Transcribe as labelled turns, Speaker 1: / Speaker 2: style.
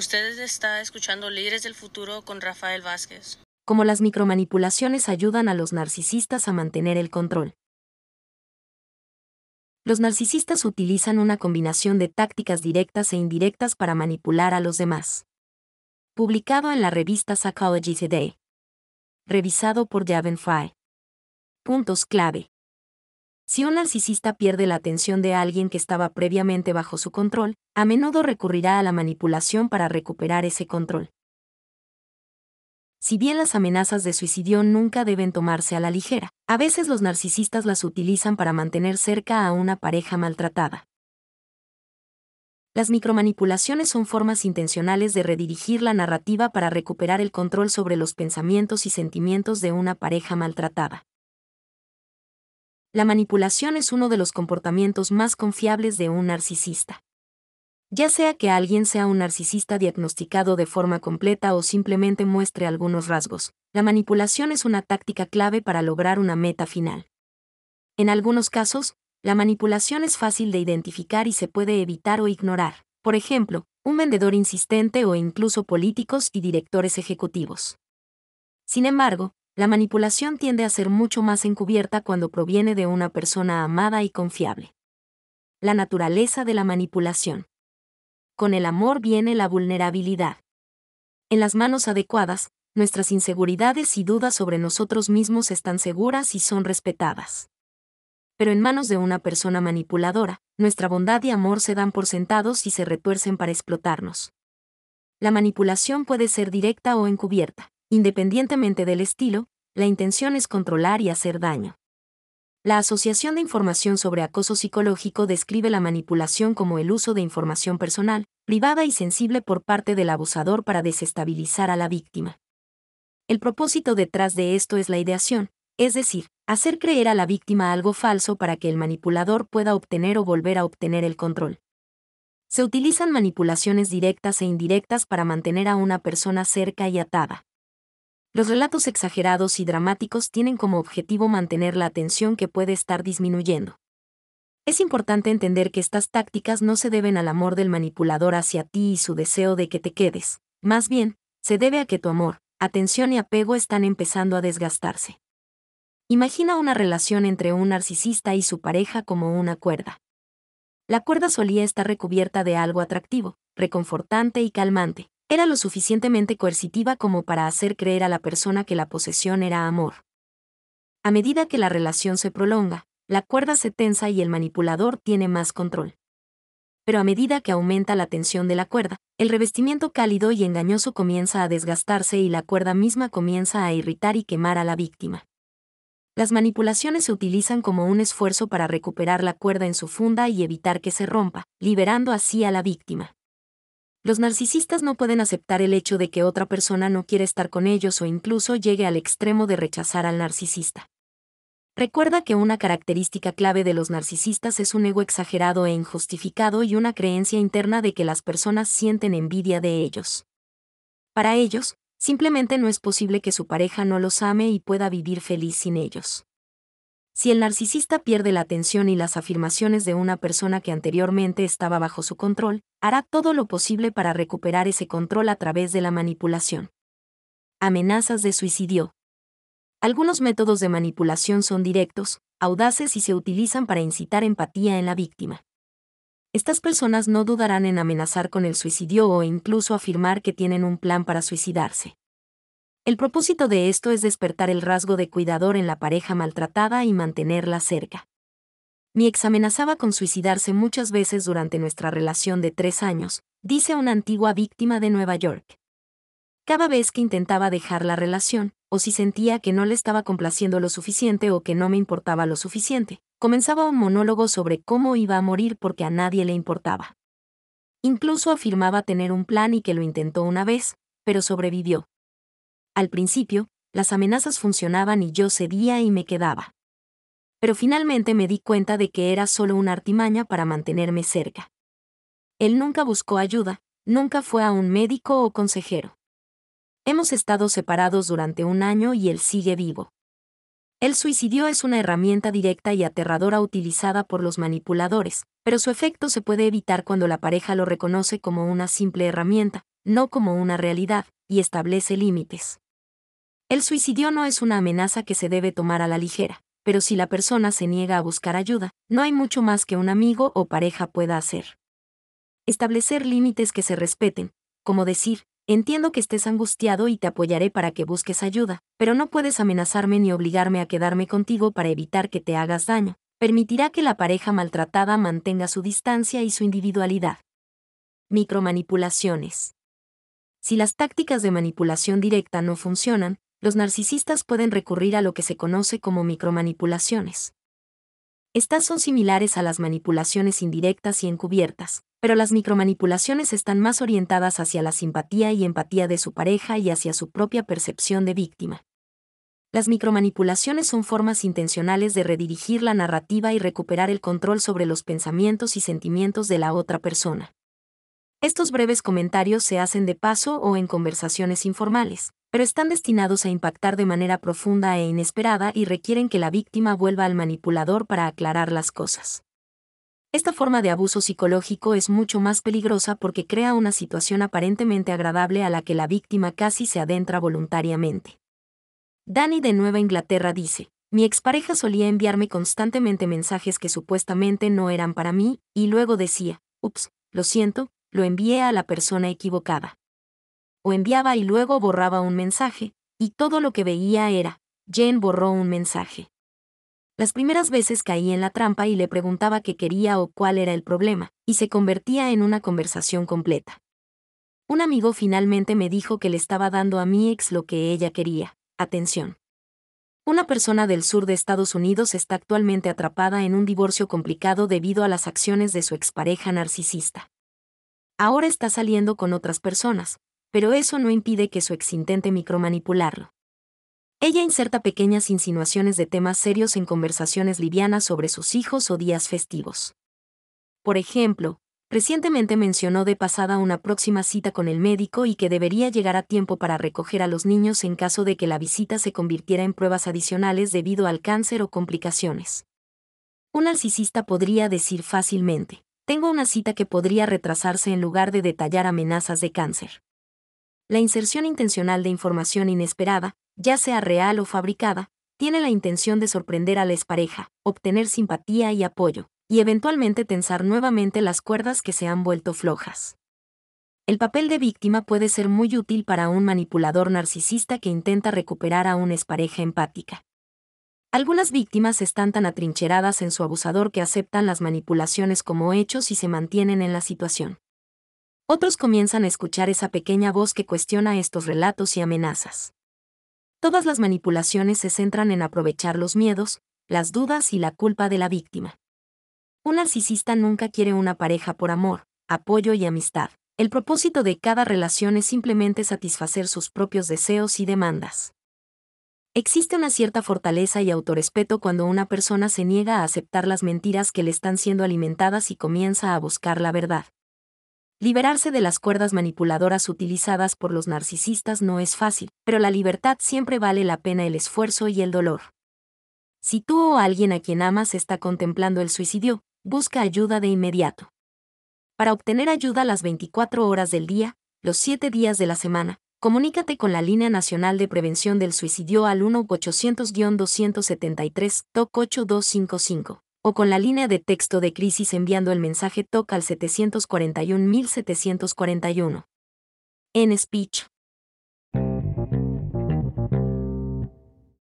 Speaker 1: Usted está escuchando Líderes del Futuro con Rafael Vázquez.
Speaker 2: Como las micromanipulaciones ayudan a los narcisistas a mantener el control. Los narcisistas utilizan una combinación de tácticas directas e indirectas para manipular a los demás. Publicado en la revista Psychology Today. Revisado por Javen Fry. Puntos clave. Si un narcisista pierde la atención de alguien que estaba previamente bajo su control, a menudo recurrirá a la manipulación para recuperar ese control. Si bien las amenazas de suicidio nunca deben tomarse a la ligera, a veces los narcisistas las utilizan para mantener cerca a una pareja maltratada. Las micromanipulaciones son formas intencionales de redirigir la narrativa para recuperar el control sobre los pensamientos y sentimientos de una pareja maltratada. La manipulación es uno de los comportamientos más confiables de un narcisista. Ya sea que alguien sea un narcisista diagnosticado de forma completa o simplemente muestre algunos rasgos, la manipulación es una táctica clave para lograr una meta final. En algunos casos, la manipulación es fácil de identificar y se puede evitar o ignorar. Por ejemplo, un vendedor insistente o incluso políticos y directores ejecutivos. Sin embargo, la manipulación tiende a ser mucho más encubierta cuando proviene de una persona amada y confiable. La naturaleza de la manipulación. Con el amor viene la vulnerabilidad. En las manos adecuadas, nuestras inseguridades y dudas sobre nosotros mismos están seguras y son respetadas. Pero en manos de una persona manipuladora, nuestra bondad y amor se dan por sentados y se retuercen para explotarnos. La manipulación puede ser directa o encubierta. Independientemente del estilo, la intención es controlar y hacer daño. La Asociación de Información sobre Acoso Psicológico describe la manipulación como el uso de información personal, privada y sensible por parte del abusador para desestabilizar a la víctima. El propósito detrás de esto es la ideación, es decir, hacer creer a la víctima algo falso para que el manipulador pueda obtener o volver a obtener el control. Se utilizan manipulaciones directas e indirectas para mantener a una persona cerca y atada. Los relatos exagerados y dramáticos tienen como objetivo mantener la atención que puede estar disminuyendo. Es importante entender que estas tácticas no se deben al amor del manipulador hacia ti y su deseo de que te quedes, más bien, se debe a que tu amor, atención y apego están empezando a desgastarse. Imagina una relación entre un narcisista y su pareja como una cuerda. La cuerda solía estar recubierta de algo atractivo, reconfortante y calmante, era lo suficientemente coercitiva como para hacer creer a la persona que la posesión era amor. A medida que la relación se prolonga, la cuerda se tensa y el manipulador tiene más control. Pero a medida que aumenta la tensión de la cuerda, el revestimiento cálido y engañoso comienza a desgastarse y la cuerda misma comienza a irritar y quemar a la víctima. Las manipulaciones se utilizan como un esfuerzo para recuperar la cuerda en su funda y evitar que se rompa, liberando así a la víctima. Los narcisistas no pueden aceptar el hecho de que otra persona no quiere estar con ellos o incluso llegue al extremo de rechazar al narcisista. Recuerda que una característica clave de los narcisistas es un ego exagerado e injustificado y una creencia interna de que las personas sienten envidia de ellos. Para ellos, simplemente no es posible que su pareja no los ame y pueda vivir feliz sin ellos. Si el narcisista pierde la atención y las afirmaciones de una persona que anteriormente estaba bajo su control, hará todo lo posible para recuperar ese control a través de la manipulación. Amenazas de suicidio. Algunos métodos de manipulación son directos, audaces y se utilizan para incitar empatía en la víctima. Estas personas no dudarán en amenazar con el suicidio o incluso afirmar que tienen un plan para suicidarse. El propósito de esto es despertar el rasgo de cuidador en la pareja maltratada y mantenerla cerca. Mi ex amenazaba con suicidarse muchas veces durante nuestra relación de tres años, dice una antigua víctima de Nueva York. Cada vez que intentaba dejar la relación, o si sentía que no le estaba complaciendo lo suficiente o que no me importaba lo suficiente, comenzaba un monólogo sobre cómo iba a morir porque a nadie le importaba. Incluso afirmaba tener un plan y que lo intentó una vez, pero sobrevivió, al principio, las amenazas funcionaban y yo cedía y me quedaba. Pero finalmente me di cuenta de que era solo una artimaña para mantenerme cerca. Él nunca buscó ayuda, nunca fue a un médico o consejero. Hemos estado separados durante un año y él sigue vivo. El suicidio es una herramienta directa y aterradora utilizada por los manipuladores, pero su efecto se puede evitar cuando la pareja lo reconoce como una simple herramienta, no como una realidad, y establece límites. El suicidio no es una amenaza que se debe tomar a la ligera, pero si la persona se niega a buscar ayuda, no hay mucho más que un amigo o pareja pueda hacer. Establecer límites que se respeten, como decir, entiendo que estés angustiado y te apoyaré para que busques ayuda, pero no puedes amenazarme ni obligarme a quedarme contigo para evitar que te hagas daño. Permitirá que la pareja maltratada mantenga su distancia y su individualidad. Micromanipulaciones. Si las tácticas de manipulación directa no funcionan, los narcisistas pueden recurrir a lo que se conoce como micromanipulaciones. Estas son similares a las manipulaciones indirectas y encubiertas, pero las micromanipulaciones están más orientadas hacia la simpatía y empatía de su pareja y hacia su propia percepción de víctima. Las micromanipulaciones son formas intencionales de redirigir la narrativa y recuperar el control sobre los pensamientos y sentimientos de la otra persona. Estos breves comentarios se hacen de paso o en conversaciones informales, pero están destinados a impactar de manera profunda e inesperada y requieren que la víctima vuelva al manipulador para aclarar las cosas. Esta forma de abuso psicológico es mucho más peligrosa porque crea una situación aparentemente agradable a la que la víctima casi se adentra voluntariamente. Danny de Nueva Inglaterra dice, mi expareja solía enviarme constantemente mensajes que supuestamente no eran para mí, y luego decía, ups, lo siento, lo envié a la persona equivocada o enviaba y luego borraba un mensaje, y todo lo que veía era, Jen borró un mensaje. Las primeras veces caí en la trampa y le preguntaba qué quería o cuál era el problema, y se convertía en una conversación completa. Un amigo finalmente me dijo que le estaba dando a mi ex lo que ella quería, atención. Una persona del sur de Estados Unidos está actualmente atrapada en un divorcio complicado debido a las acciones de su expareja narcisista. Ahora está saliendo con otras personas, pero eso no impide que su ex intente micromanipularlo. Ella inserta pequeñas insinuaciones de temas serios en conversaciones livianas sobre sus hijos o días festivos. Por ejemplo, recientemente mencionó de pasada una próxima cita con el médico y que debería llegar a tiempo para recoger a los niños en caso de que la visita se convirtiera en pruebas adicionales debido al cáncer o complicaciones. Un narcisista podría decir fácilmente, tengo una cita que podría retrasarse en lugar de detallar amenazas de cáncer la inserción intencional de información inesperada, ya sea real o fabricada, tiene la intención de sorprender a la expareja, obtener simpatía y apoyo, y eventualmente tensar nuevamente las cuerdas que se han vuelto flojas. El papel de víctima puede ser muy útil para un manipulador narcisista que intenta recuperar a una expareja empática. Algunas víctimas están tan atrincheradas en su abusador que aceptan las manipulaciones como hechos y se mantienen en la situación. Otros comienzan a escuchar esa pequeña voz que cuestiona estos relatos y amenazas. Todas las manipulaciones se centran en aprovechar los miedos, las dudas y la culpa de la víctima. Un narcisista nunca quiere una pareja por amor, apoyo y amistad. El propósito de cada relación es simplemente satisfacer sus propios deseos y demandas. Existe una cierta fortaleza y autorrespeto cuando una persona se niega a aceptar las mentiras que le están siendo alimentadas y comienza a buscar la verdad. Liberarse de las cuerdas manipuladoras utilizadas por los narcisistas no es fácil, pero la libertad siempre vale la pena el esfuerzo y el dolor. Si tú o alguien a quien amas está contemplando el suicidio, busca ayuda de inmediato. Para obtener ayuda las 24 horas del día, los 7 días de la semana, comunícate con la Línea Nacional de Prevención del Suicidio al 1-800-273-TOC 8255 o con la línea de texto de crisis enviando el mensaje TOC al 741 En speech,